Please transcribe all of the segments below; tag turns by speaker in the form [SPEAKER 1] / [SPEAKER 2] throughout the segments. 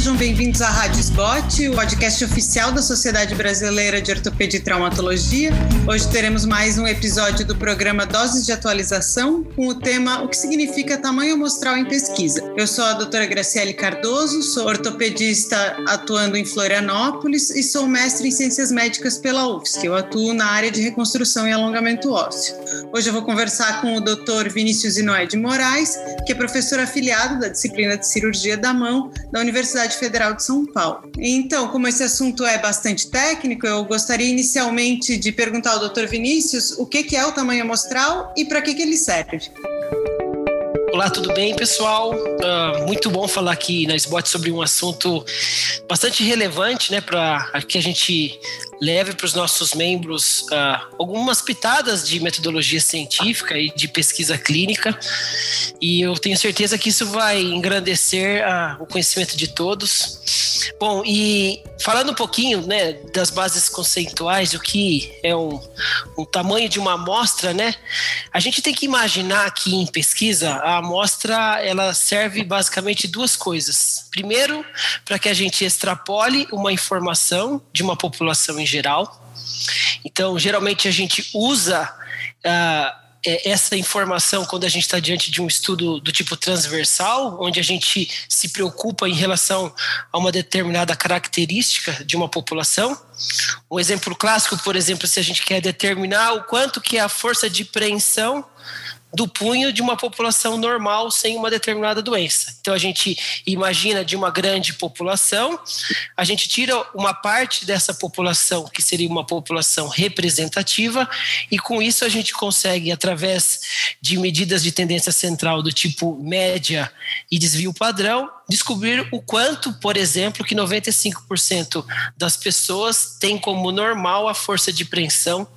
[SPEAKER 1] sejam bem-vindos à Rádio Spot, o podcast oficial da Sociedade Brasileira de Ortopedia e Traumatologia. Hoje teremos mais um episódio do programa Doses de Atualização com o tema O que significa tamanho amostral em pesquisa. Eu sou a doutora Graciele Cardoso, sou ortopedista atuando em Florianópolis e sou mestre em Ciências Médicas pela UFSC. Eu atuo na área de reconstrução e alongamento ósseo. Hoje eu vou conversar com o doutor Vinícius Inoé de Moraes, que é professor afiliado da disciplina de cirurgia da mão da Universidade Federal de São Paulo. Então, como esse assunto é bastante técnico, eu gostaria inicialmente de perguntar ao Dr. Vinícius o que é o tamanho amostral e para que, que ele serve.
[SPEAKER 2] Olá, tudo bem, pessoal? Uh, muito bom falar aqui na SBOT sobre um assunto bastante relevante, né, para que a gente leve para os nossos membros uh, algumas pitadas de metodologia científica e de pesquisa clínica. E eu tenho certeza que isso vai engrandecer uh, o conhecimento de todos. Bom, e falando um pouquinho né, das bases conceituais, o que é um, um tamanho de uma amostra, né? A gente tem que imaginar que em pesquisa a amostra ela serve basicamente duas coisas. Primeiro, para que a gente extrapole uma informação de uma população em geral. Então, geralmente a gente usa uh, essa informação quando a gente está diante de um estudo do tipo transversal, onde a gente se preocupa em relação a uma determinada característica de uma população. Um exemplo clássico, por exemplo, se a gente quer determinar o quanto que é a força de preensão do punho de uma população normal sem uma determinada doença. Então a gente imagina de uma grande população, a gente tira uma parte dessa população, que seria uma população representativa, e com isso a gente consegue, através de medidas de tendência central do tipo média e desvio padrão, descobrir o quanto, por exemplo, que 95% das pessoas têm como normal a força de preensão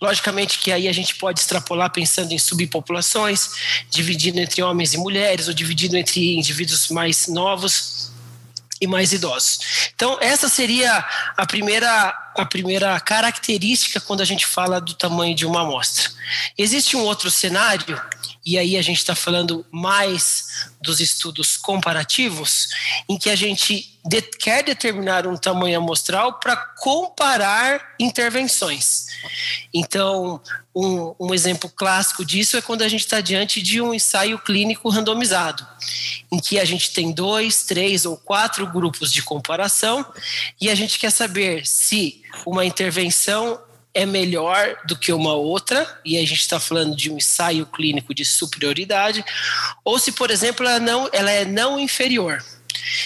[SPEAKER 2] Logicamente que aí a gente pode extrapolar pensando em subpopulações, dividindo entre homens e mulheres, ou dividindo entre indivíduos mais novos e mais idosos. Então, essa seria a primeira, a primeira característica quando a gente fala do tamanho de uma amostra. Existe um outro cenário, e aí a gente está falando mais dos estudos comparativos, em que a gente de, quer determinar um tamanho amostral para comparar intervenções. Então, um, um, exemplo clássico disso é quando a gente está diante de um ensaio clínico randomizado, em que a gente tem dois, três ou quatro grupos de comparação e a gente quer saber se uma intervenção é melhor do que uma outra, e a gente está falando de um ensaio clínico de superioridade, ou se, por exemplo, ela, não, ela é não inferior.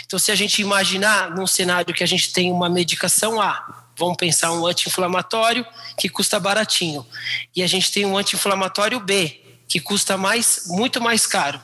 [SPEAKER 2] Então, se a gente imaginar num cenário que a gente tem uma medicação A, vamos pensar um anti-inflamatório que custa baratinho, e a gente tem um anti-inflamatório B que custa mais, muito mais caro.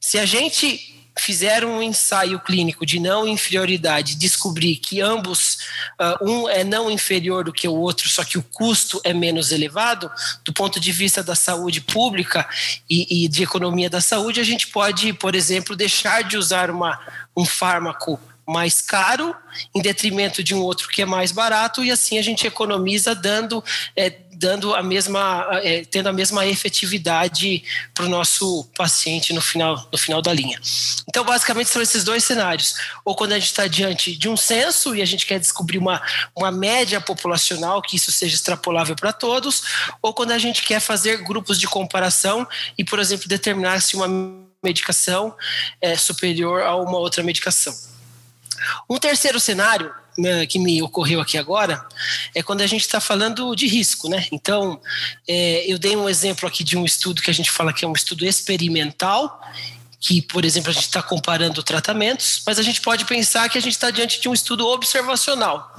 [SPEAKER 2] Se a gente fizer um ensaio clínico de não inferioridade, descobrir que ambos, uh, um é não inferior do que o outro, só que o custo é menos elevado, do ponto de vista da saúde pública e, e de economia da saúde, a gente pode, por exemplo, deixar de usar uma, um fármaco mais caro em detrimento de um outro que é mais barato e assim a gente economiza dando é, dando a mesma é, tendo a mesma efetividade para o nosso paciente no final no final da linha. Então basicamente são esses dois cenários. Ou quando a gente está diante de um censo e a gente quer descobrir uma, uma média populacional que isso seja extrapolável para todos ou quando a gente quer fazer grupos de comparação e por exemplo determinar se uma medicação é superior a uma outra medicação um terceiro cenário né, que me ocorreu aqui agora é quando a gente está falando de risco, né? Então, é, eu dei um exemplo aqui de um estudo que a gente fala que é um estudo experimental, que, por exemplo, a gente está comparando tratamentos, mas a gente pode pensar que a gente está diante de um estudo observacional.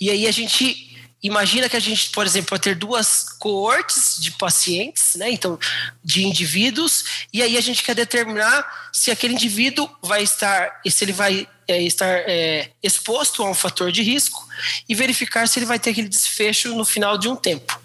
[SPEAKER 2] E aí a gente Imagina que a gente, por exemplo, vai ter duas coortes de pacientes, né? Então, de indivíduos, e aí a gente quer determinar se aquele indivíduo vai estar, se ele vai é, estar é, exposto a um fator de risco e verificar se ele vai ter aquele desfecho no final de um tempo.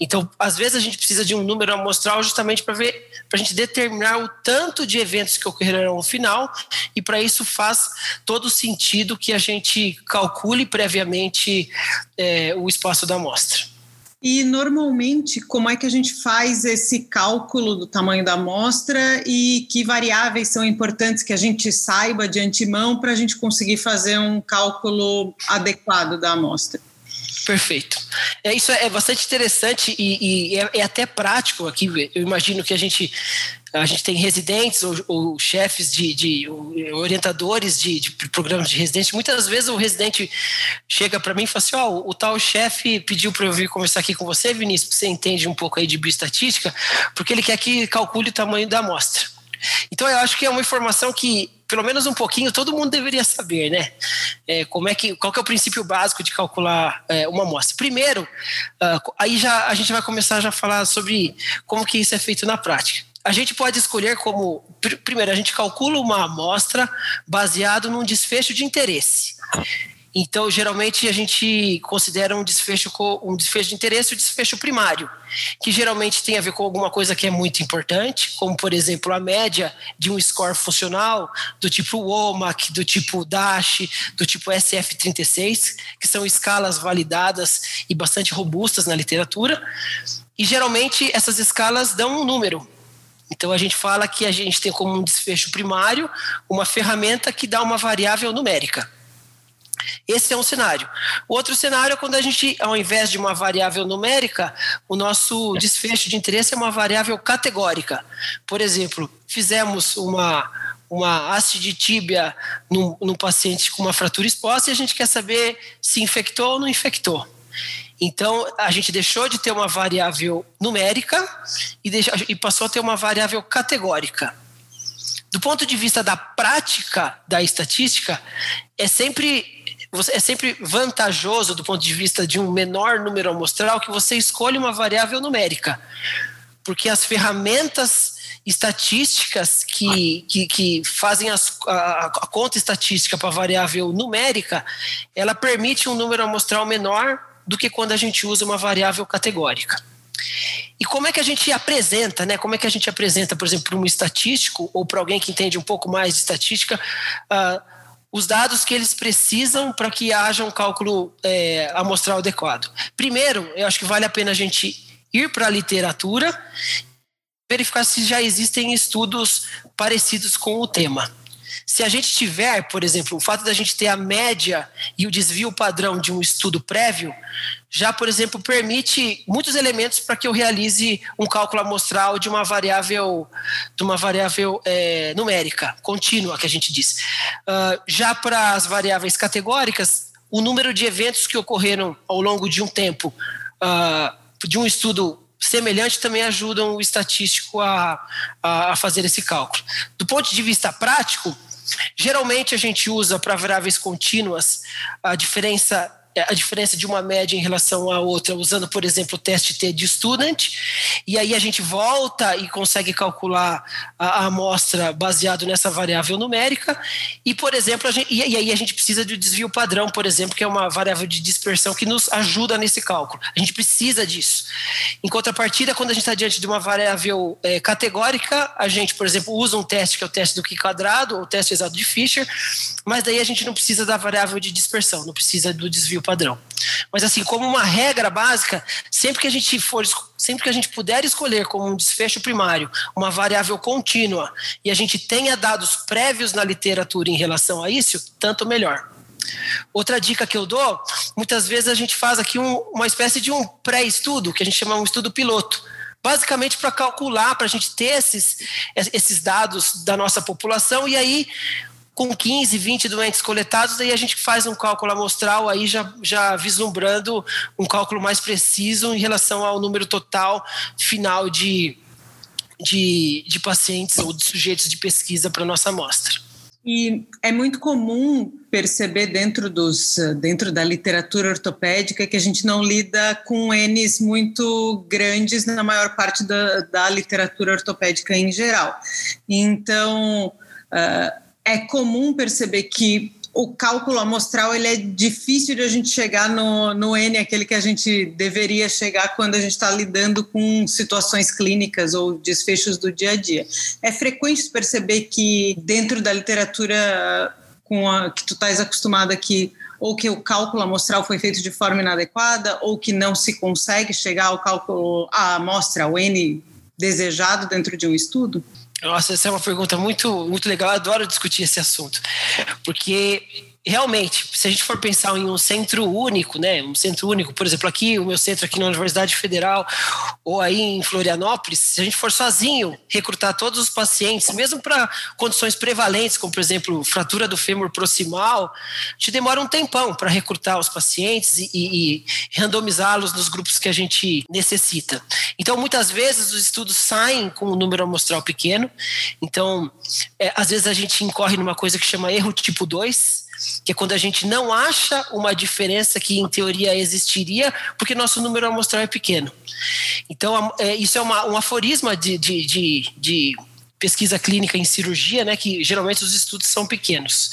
[SPEAKER 2] Então, às vezes a gente precisa de um número amostral justamente para ver, para a gente determinar o tanto de eventos que ocorrerão no final, e para isso faz todo sentido que a gente calcule previamente é, o espaço da amostra.
[SPEAKER 1] E normalmente, como é que a gente faz esse cálculo do tamanho da amostra e que variáveis são importantes que a gente saiba de antemão para a gente conseguir fazer um cálculo adequado da amostra?
[SPEAKER 2] Perfeito. É, isso é bastante interessante e, e é, é, até prático aqui. Eu imagino que a gente a gente tem residentes ou, ou chefes de, de orientadores de, de, programas de residência. Muitas vezes o residente chega para mim e fala assim: Ó, oh, o tal chefe pediu para eu vir conversar aqui com você, Vinícius, você entende um pouco aí de bioestatística, porque ele quer que calcule o tamanho da amostra. Então eu acho que é uma informação que pelo menos um pouquinho todo mundo deveria saber, né? É, como é que, qual que é o princípio básico de calcular é, uma amostra? Primeiro, uh, aí já a gente vai começar já a falar sobre como que isso é feito na prática. A gente pode escolher como primeiro a gente calcula uma amostra baseado num desfecho de interesse. Então, geralmente a gente considera um desfecho um desfecho de interesse o desfecho primário, que geralmente tem a ver com alguma coisa que é muito importante, como por exemplo a média de um score funcional do tipo WOMAC, do tipo DASH, do tipo SF36, que são escalas validadas e bastante robustas na literatura. E geralmente essas escalas dão um número. Então a gente fala que a gente tem como um desfecho primário uma ferramenta que dá uma variável numérica. Esse é um cenário. O outro cenário é quando a gente, ao invés de uma variável numérica, o nosso desfecho de interesse é uma variável categórica. Por exemplo, fizemos uma, uma haste de tíbia num, num paciente com uma fratura exposta e a gente quer saber se infectou ou não infectou. Então, a gente deixou de ter uma variável numérica e, deixou, e passou a ter uma variável categórica. Do ponto de vista da prática da estatística, é sempre é sempre vantajoso do ponto de vista de um menor número amostral que você escolha uma variável numérica, porque as ferramentas estatísticas que, que, que fazem as, a, a, conta estatística para variável numérica, ela permite um número amostral menor do que quando a gente usa uma variável categórica. E como é que a gente apresenta, né? Como é que a gente apresenta, por exemplo, para um estatístico ou para alguém que entende um pouco mais de estatística, uh, os dados que eles precisam para que haja um cálculo é, amostral adequado. Primeiro, eu acho que vale a pena a gente ir para a literatura, verificar se já existem estudos parecidos com o tema. Se a gente tiver, por exemplo, o fato da gente ter a média e o desvio padrão de um estudo prévio, já, por exemplo, permite muitos elementos para que eu realize um cálculo amostral de uma variável, de uma variável é, numérica, contínua, que a gente diz. Uh, já para as variáveis categóricas, o número de eventos que ocorreram ao longo de um tempo, uh, de um estudo semelhante também ajudam o estatístico a, a, fazer esse cálculo. Do ponto de vista prático, geralmente a gente usa para variáveis contínuas a diferença a diferença de uma média em relação à outra, usando, por exemplo, o teste T de student, e aí a gente volta e consegue calcular a, a amostra baseado nessa variável numérica, e, por exemplo, gente, e, e aí a gente precisa do desvio padrão, por exemplo, que é uma variável de dispersão que nos ajuda nesse cálculo. A gente precisa disso. Em contrapartida, quando a gente está diante de uma variável é, categórica, a gente, por exemplo, usa um teste que é o teste do Q quadrado, ou o teste exato de Fisher, mas daí a gente não precisa da variável de dispersão, não precisa do desvio padrão. Mas assim, como uma regra básica, sempre que a gente for, sempre que a gente puder escolher como um desfecho primário uma variável contínua e a gente tenha dados prévios na literatura em relação a isso, tanto melhor. Outra dica que eu dou, muitas vezes a gente faz aqui um, uma espécie de um pré-estudo, que a gente chama um estudo piloto basicamente para calcular, para a gente ter esses, esses dados da nossa população e aí com 15, 20 doentes coletados, aí a gente faz um cálculo amostral, aí já, já vislumbrando um cálculo mais preciso em relação ao número total final de, de, de pacientes ou de sujeitos de pesquisa para nossa amostra.
[SPEAKER 1] E é muito comum perceber dentro, dos, dentro da literatura ortopédica que a gente não lida com N's muito grandes na maior parte da, da literatura ortopédica em geral. Então, uh, é comum perceber que o cálculo amostral ele é difícil de a gente chegar no, no N, aquele que a gente deveria chegar quando a gente está lidando com situações clínicas ou desfechos do dia a dia. É frequente perceber que dentro da literatura com a, que tu estás acostumado aqui, ou que o cálculo amostral foi feito de forma inadequada, ou que não se consegue chegar ao cálculo, à amostra, ao N desejado dentro de um estudo?
[SPEAKER 2] Nossa, essa é uma pergunta muito, muito legal. Eu adoro discutir esse assunto, porque realmente, se a gente for pensar em um centro único, né, um centro único, por exemplo, aqui, o meu centro aqui na Universidade Federal, ou aí em Florianópolis, se a gente for sozinho recrutar todos os pacientes, mesmo para condições prevalentes, como por exemplo, fratura do fêmur proximal, a gente demora um tempão para recrutar os pacientes e, e, randomizá-los nos grupos que a gente necessita. Então, muitas vezes os estudos saem com um número amostral pequeno, então, é, às vezes a gente incorre numa coisa que chama erro tipo 2, que é quando a gente não acha uma diferença que em teoria existiria, porque nosso número amostral é pequeno. Então, é, isso é uma, um aforisma de, de, de, de pesquisa clínica em cirurgia, né, que geralmente os estudos são pequenos.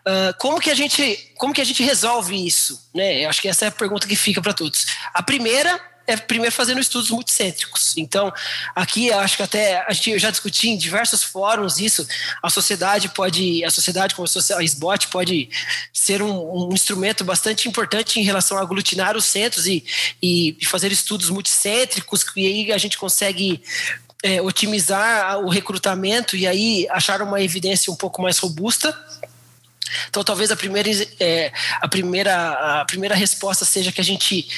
[SPEAKER 2] Uh, como que a gente como que a gente resolve isso? Né? Eu acho que essa é a pergunta que fica para todos. A primeira é primeiro fazendo estudos multicêntricos. Então, aqui acho que até a gente já discuti em diversos fóruns isso. A sociedade pode, a sociedade como a SBOT pode ser um, um, instrumento bastante importante em relação a aglutinar os centros e, e fazer estudos multicêntricos, e aí a gente consegue é, otimizar o recrutamento e aí achar uma evidência um pouco mais robusta. Então, talvez a primeira, é, a primeira, a primeira resposta seja que a gente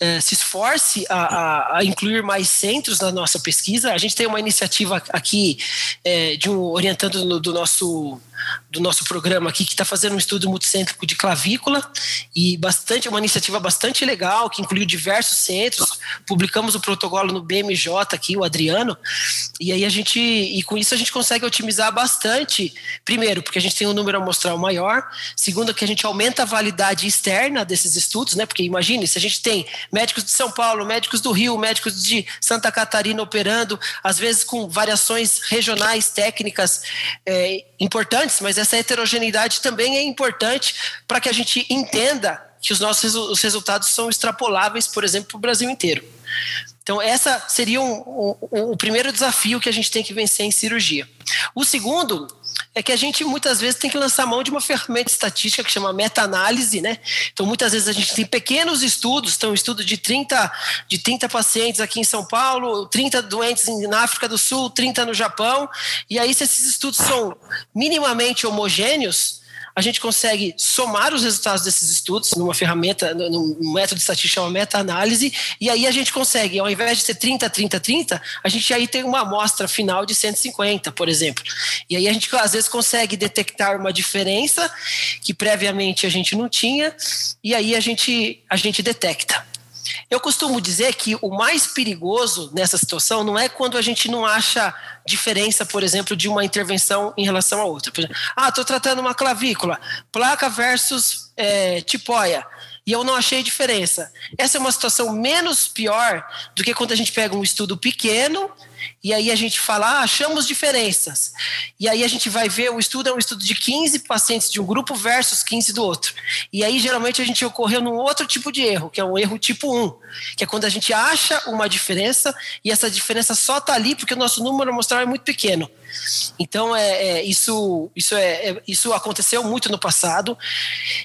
[SPEAKER 2] é, se esforce a, a, a, incluir mais centros na nossa pesquisa. A gente tem uma iniciativa aqui é, de um orientando no, do nosso do nosso programa aqui que está fazendo um estudo multicêntrico de clavícula e bastante uma iniciativa bastante legal que incluiu diversos centros. Publicamos o protocolo no BMJ aqui, o Adriano, e aí a gente e com isso a gente consegue otimizar bastante. Primeiro, porque a gente tem um número amostral maior. Segundo, que a gente aumenta a validade externa desses estudos, né? Porque imagine se a gente tem médicos de São Paulo, médicos do Rio, médicos de Santa Catarina operando, às vezes com variações regionais técnicas é, importantes, mas essa heterogeneidade também é importante para que a gente entenda que os nossos os resultados são extrapoláveis, por exemplo, para o Brasil inteiro. Então, essa seria um, um, o primeiro desafio que a gente tem que vencer em cirurgia. O segundo é que a gente muitas vezes tem que lançar mão de uma ferramenta estatística que chama meta-análise, né? Então, muitas vezes a gente tem pequenos estudos, então, um estudo de 30, de 30 pacientes aqui em São Paulo, 30 doentes na África do Sul, 30 no Japão, e aí, se esses estudos são minimamente homogêneos, a gente consegue somar os resultados desses estudos numa ferramenta, num método estatístico chamado meta-análise, e aí a gente consegue, ao invés de ser 30, 30, 30, a gente aí tem uma amostra final de 150, por exemplo. E aí a gente às vezes consegue detectar uma diferença que previamente a gente não tinha, e aí a gente, a gente detecta. Eu costumo dizer que o mais perigoso nessa situação não é quando a gente não acha diferença, por exemplo, de uma intervenção em relação a outra. Exemplo, ah, estou tratando uma clavícula, placa versus é, tipóia e eu não achei diferença. Essa é uma situação menos pior do que quando a gente pega um estudo pequeno e aí a gente fala, ah, achamos diferenças. E aí a gente vai ver, o estudo é um estudo de 15 pacientes de um grupo versus 15 do outro. E aí geralmente a gente ocorreu num outro tipo de erro, que é um erro tipo 1, que é quando a gente acha uma diferença e essa diferença só está ali porque o nosso número amostral é muito pequeno. Então, é, é isso, isso, é, é, isso aconteceu muito no passado,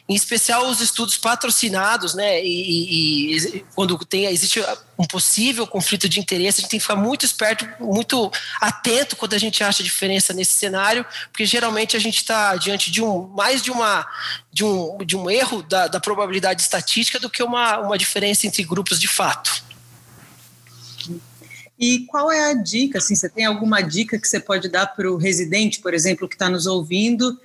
[SPEAKER 2] em especial os estudos patrocinados, né? E, e, quando tem, existe um possível conflito de interesse, a gente tem que ficar muito esperto, muito atento quando a gente acha diferença nesse cenário, porque geralmente a gente está diante de um mais de uma de um, de um erro da, da probabilidade estatística do que uma, uma diferença entre grupos de fato.
[SPEAKER 1] E qual é a dica? Assim, você tem alguma dica que você pode dar para o residente, por exemplo, que está nos ouvindo,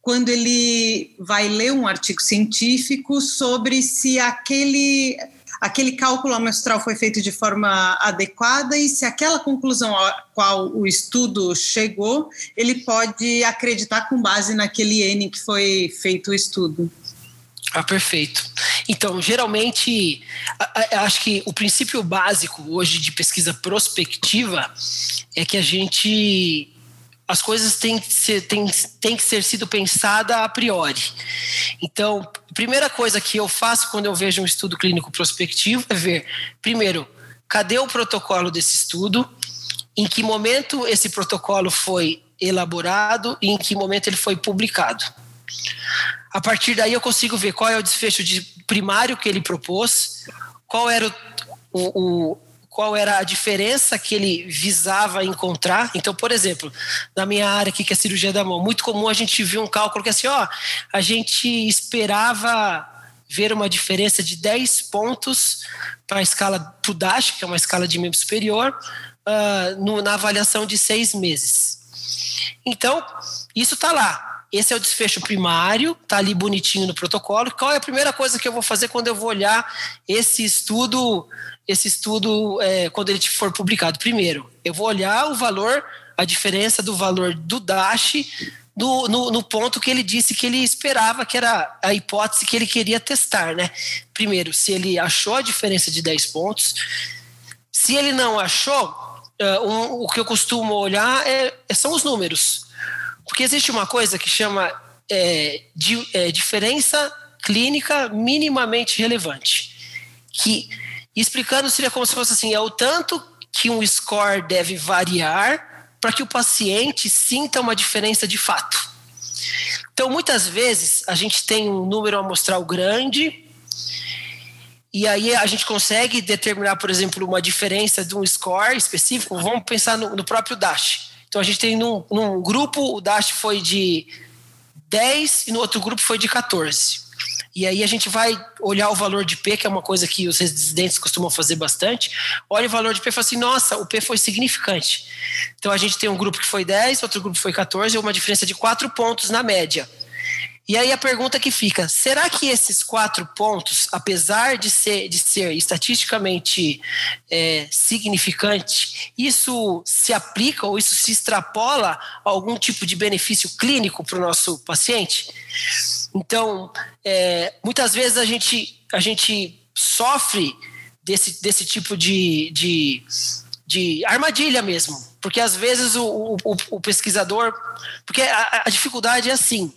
[SPEAKER 1] quando ele vai ler um artigo científico sobre se aquele aquele cálculo amostral foi feito de forma adequada e se aquela conclusão a qual o estudo chegou, ele pode acreditar com base naquele N que foi feito o estudo.
[SPEAKER 2] Ah, perfeito. Então, geralmente, acho que o princípio básico hoje de pesquisa prospectiva é que a gente as coisas têm que ser, têm, têm que ser sido pensada a priori. Então, a primeira coisa que eu faço quando eu vejo um estudo clínico prospectivo é ver, primeiro, cadê o protocolo desse estudo, em que momento esse protocolo foi elaborado e em que momento ele foi publicado. a partir daí eu consigo ver qual é o desfecho de primário que ele propôs, qual era o, o, qual era a diferença que ele visava encontrar. Então, por exemplo, na minha área aqui, que é cirurgia da mão, muito comum a gente ver um cálculo que é assim, ó, a gente esperava ver uma diferença de 10 pontos para a escala para o DASH, que é uma escala de membro superior, uh, no, na avaliação de seis meses. Então, isso está lá. Esse é o desfecho primário, tá ali bonitinho no protocolo. Qual é a primeira coisa que eu vou fazer quando eu vou olhar esse estudo, esse estudo é, quando ele for publicado? Primeiro, eu vou olhar o valor, a diferença do valor do DASH no, no, ponto que ele disse que ele esperava, que era a hipótese que ele queria testar, né? Primeiro, se ele achou a diferença de 10 pontos. Se ele não achou, uh, um, o que eu costumo olhar é, são os números. Porque existe uma coisa que chama é, de, é, diferença clínica minimamente relevante. Que, explicando, seria como se fosse assim: é o tanto que um score deve variar para que o paciente sinta uma diferença de fato. Então, muitas vezes, a gente tem um número amostral grande, e aí a gente consegue determinar, por exemplo, uma diferença de um score específico. Vamos pensar no, no próprio DASH. Então a gente tem num, num grupo, o Dash foi de 10 e no outro grupo foi de 14. E aí a gente vai olhar o valor de P, que é uma coisa que os residentes costumam fazer bastante. Olha o valor de P e fala assim, nossa, o P foi significante. Então a gente tem um grupo que foi 10, outro grupo foi 14, uma diferença de 4 pontos na média. E aí a pergunta que fica: será que esses quatro pontos, apesar de ser, de ser estatisticamente é, significante, isso se aplica ou isso se extrapola a algum tipo de benefício clínico para o nosso paciente? Então, é, muitas vezes a gente, a gente sofre desse, desse tipo de, de, de armadilha mesmo. Porque às vezes o, o, o pesquisador. Porque a, a dificuldade é assim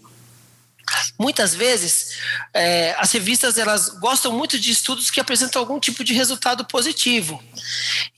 [SPEAKER 2] Muitas vezes, é, as revistas elas gostam muito de estudos que apresentam algum tipo de resultado positivo.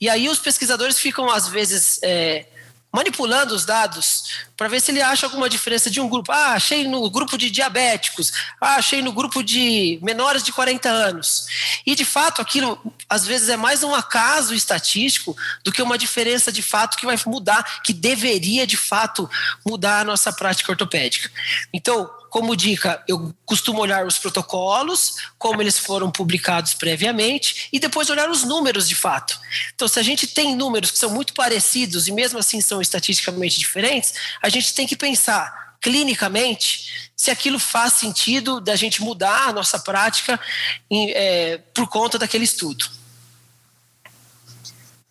[SPEAKER 2] E aí os pesquisadores ficam, às vezes, é, manipulando os dados para ver se ele acha alguma diferença de um grupo. Ah, achei no grupo de diabéticos, ah, achei no grupo de menores de 40 anos. E de fato, aquilo às vezes é mais um acaso estatístico do que uma diferença de fato que vai mudar, que deveria de fato mudar a nossa prática ortopédica. Então, como dica, eu costumo olhar os protocolos, como eles foram publicados previamente, e depois olhar os números de fato. Então, se a gente tem números que são muito parecidos e mesmo assim são estatisticamente diferentes, a gente tem que pensar clinicamente se aquilo faz sentido da gente mudar a nossa prática em, é, por conta daquele estudo.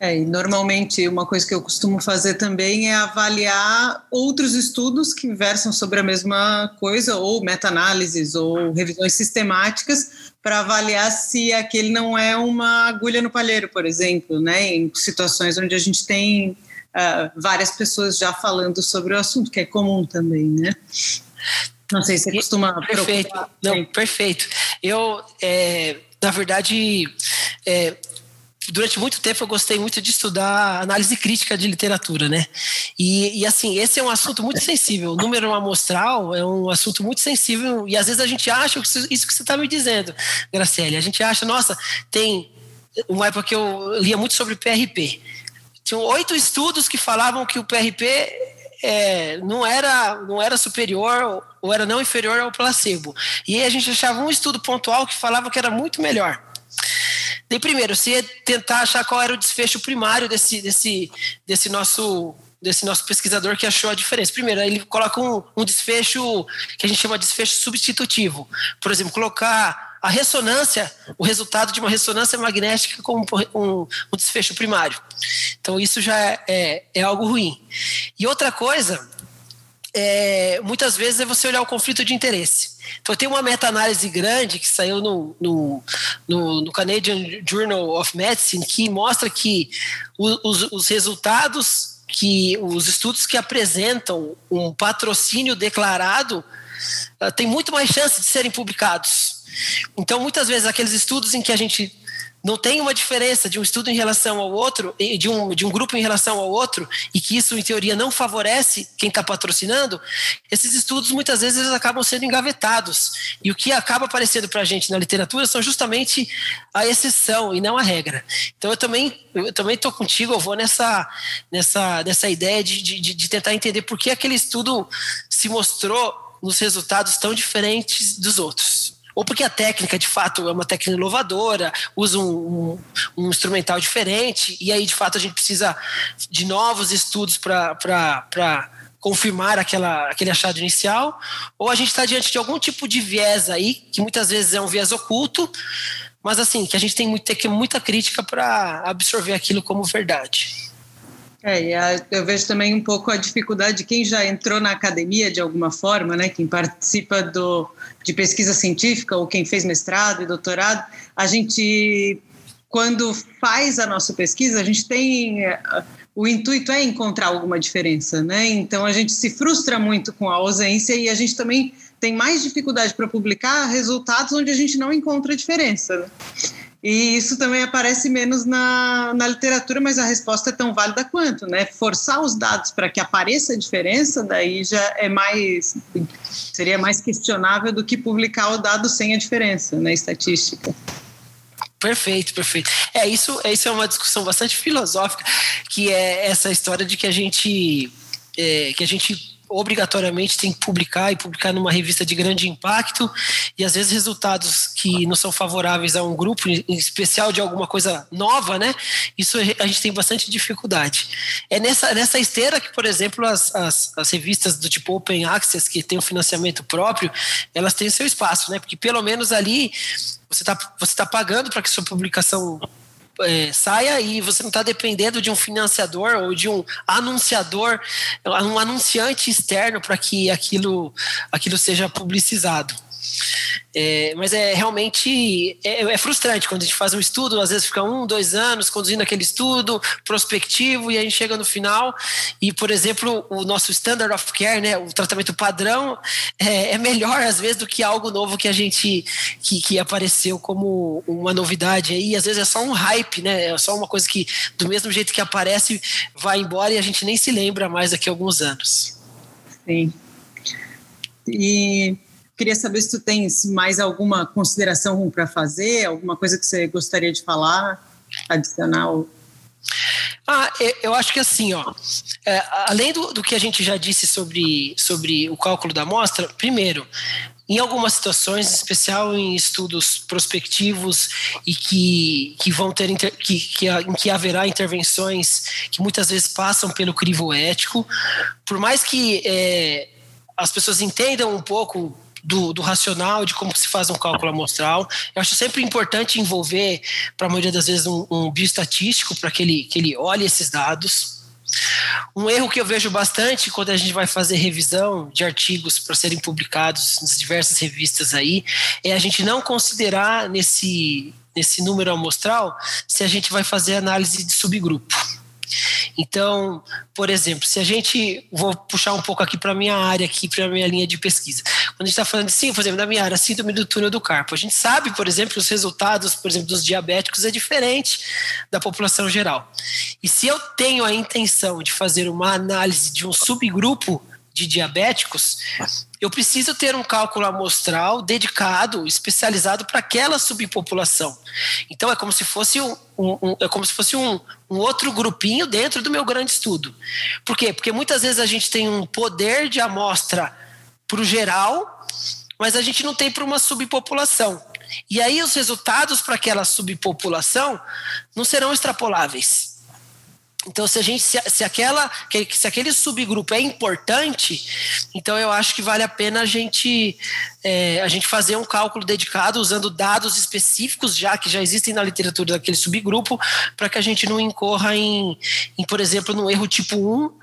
[SPEAKER 1] É, e normalmente uma coisa que eu costumo fazer também é avaliar outros estudos que versam sobre a mesma coisa, ou meta-análises, ou revisões sistemáticas, para avaliar se aquele não é uma agulha no palheiro, por exemplo, né, em situações onde a gente tem uh, várias pessoas já falando sobre o assunto, que é comum também, né? Não sei se você costuma.
[SPEAKER 2] Perfeito. Não, perfeito. Eu, é, na verdade, é, durante muito tempo eu gostei muito de estudar análise crítica de literatura, né? E, e, assim, esse é um assunto muito sensível. O número amostral é um assunto muito sensível e às vezes a gente acha isso que você está me dizendo, Graciele. A gente acha, nossa, tem uma época que eu lia muito sobre PRP. Tinham oito estudos que falavam que o PRP é, não, era, não era superior ou era não inferior ao placebo. E a gente achava um estudo pontual que falava que era muito melhor. Daí, primeiro, você tentar achar qual era o desfecho primário desse, desse, desse nosso desse nosso pesquisador que achou a diferença. Primeiro, ele coloca um, um desfecho que a gente chama de desfecho substitutivo. Por exemplo, colocar a ressonância, o resultado de uma ressonância magnética como um, um desfecho primário. Então, isso já é, é, é algo ruim. E outra coisa, é, muitas vezes, é você olhar o conflito de interesse. Então, tem uma meta-análise grande que saiu no, no, no, no, Canadian Journal of Medicine que mostra que os, os resultados, que os estudos que apresentam um patrocínio declarado uh, têm muito mais chance de serem publicados. Então, muitas vezes, aqueles estudos em que a gente não tem uma diferença de um estudo em relação ao outro, de um, de um grupo em relação ao outro, e que isso, em teoria, não favorece quem está patrocinando, esses estudos muitas vezes eles acabam sendo engavetados. E o que acaba aparecendo para a gente na literatura são justamente a exceção e não a regra. Então eu também eu também estou contigo, eu vou nessa, nessa, nessa ideia de, de, de tentar entender por que aquele estudo se mostrou nos resultados tão diferentes dos outros ou porque a técnica de fato é uma técnica inovadora, usa um, um, um instrumental diferente, e aí de fato a gente precisa de novos estudos para confirmar aquela, aquele achado inicial, ou a gente está diante de algum tipo de viés aí, que muitas vezes é um viés oculto, mas assim, que a gente tem muito, ter que muita crítica para absorver aquilo como verdade.
[SPEAKER 1] É, eu vejo também um pouco a dificuldade de quem já entrou na academia de alguma forma, né, quem participa do, de pesquisa científica ou quem fez mestrado e doutorado, a gente, quando faz a nossa pesquisa, a gente tem. O intuito é encontrar alguma diferença, né? Então a gente se frustra muito com a ausência e a gente também tem mais dificuldade para publicar resultados onde a gente não encontra diferença. Né? E isso também aparece menos na, na literatura, mas a resposta é tão válida quanto, né? Forçar os dados para que apareça a diferença, daí já é mais seria mais questionável do que publicar o dado sem a diferença, né? Estatística.
[SPEAKER 2] Perfeito, perfeito. É isso, é isso é uma discussão bastante filosófica, que é essa história de que a gente é, que a gente obrigatoriamente tem que publicar e publicar numa revista de grande impacto e às vezes resultados que não são favoráveis a um grupo, em especial de alguma coisa nova, né? Isso a gente tem bastante dificuldade. É nessa, nessa esteira que, por exemplo, as, as, as revistas do tipo Open Access, que tem um financiamento próprio, elas têm o seu espaço, né? Porque pelo menos ali você está você tá pagando para que sua publicação é, saia e você não está dependendo de um financiador ou de um anunciador, um anunciante externo para que aquilo, aquilo seja publicizado. É, mas é realmente é, é, frustrante quando a gente faz um estudo, às vezes fica um, dois anos conduzindo aquele estudo prospectivo e a gente chega no final e, por exemplo, o nosso standard of care, né, o tratamento padrão é, é melhor às vezes do que algo novo que a gente que, que apareceu como uma novidade aí, às vezes é só um hype, né, é só uma coisa que do mesmo jeito que aparece vai embora e a gente nem se lembra mais daqui a alguns anos.
[SPEAKER 1] Sim. E Queria saber se tu tens mais alguma consideração para fazer, alguma coisa que você gostaria de falar, adicional.
[SPEAKER 2] Ah, eu acho que assim, ó, é, além do, do que a gente já disse sobre, sobre o cálculo da amostra, primeiro, em algumas situações, em especial em estudos prospectivos e que, que vão ter inter, que, que, em que haverá intervenções que muitas vezes passam pelo crivo ético, por mais que é, as pessoas entendam um pouco do, do, racional, de como se faz um cálculo amostral. Eu acho sempre importante envolver, para a maioria das vezes, um, um bioestatístico para que ele, que ele olhe esses dados. Um erro que eu vejo bastante quando a gente vai fazer revisão de artigos para serem publicados nas diversas revistas aí, é a gente não considerar nesse, nesse número amostral se a gente vai fazer análise de subgrupo. Então, por exemplo, se a gente vou puxar um pouco aqui para minha área aqui para minha linha de pesquisa. Quando a gente está falando de sim, por exemplo, da minha área, síndrome do túnel do carpo, a gente sabe, por exemplo, que os resultados, por exemplo, dos diabéticos é diferente da população geral. E se eu tenho a intenção de fazer uma análise de um subgrupo de diabéticos, eu preciso ter um cálculo amostral dedicado, especializado para aquela subpopulação. Então é como se fosse um, um, é como se fosse um, um outro grupinho dentro do meu grande estudo. Por quê? Porque muitas vezes a gente tem um poder de amostra para o geral, mas a gente não tem para uma subpopulação. E aí os resultados para aquela subpopulação não serão extrapoláveis. Então, se a gente, se, se, aquela, se aquele subgrupo é importante, então eu acho que vale a pena a gente, é, a gente fazer um cálculo dedicado usando dados específicos já que já existem na literatura daquele subgrupo, para que a gente não incorra em, em, por exemplo, no erro tipo 1, uh,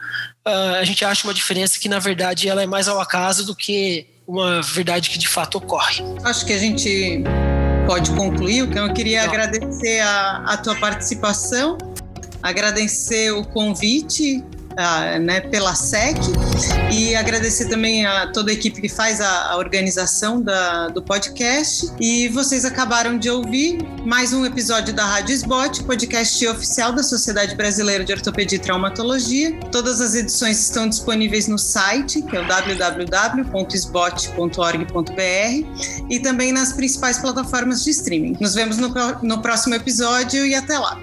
[SPEAKER 2] ah, a gente acha uma diferença que na verdade ela é mais ao acaso do que uma verdade que de fato ocorre.
[SPEAKER 1] Acho que a gente pode concluir. Eu queria agradecer a, a tua participação agradecer o convite uh, né, pela SEC e agradecer também a toda a equipe que faz a, a organização da, do podcast. E vocês acabaram de ouvir mais um episódio da Rádio Sbot, podcast oficial da Sociedade Brasileira de Ortopedia e Traumatologia. Todas as edições estão disponíveis no site, que é o www.sbot.org.br e também nas principais plataformas de streaming. Nos vemos no, no próximo episódio e até lá.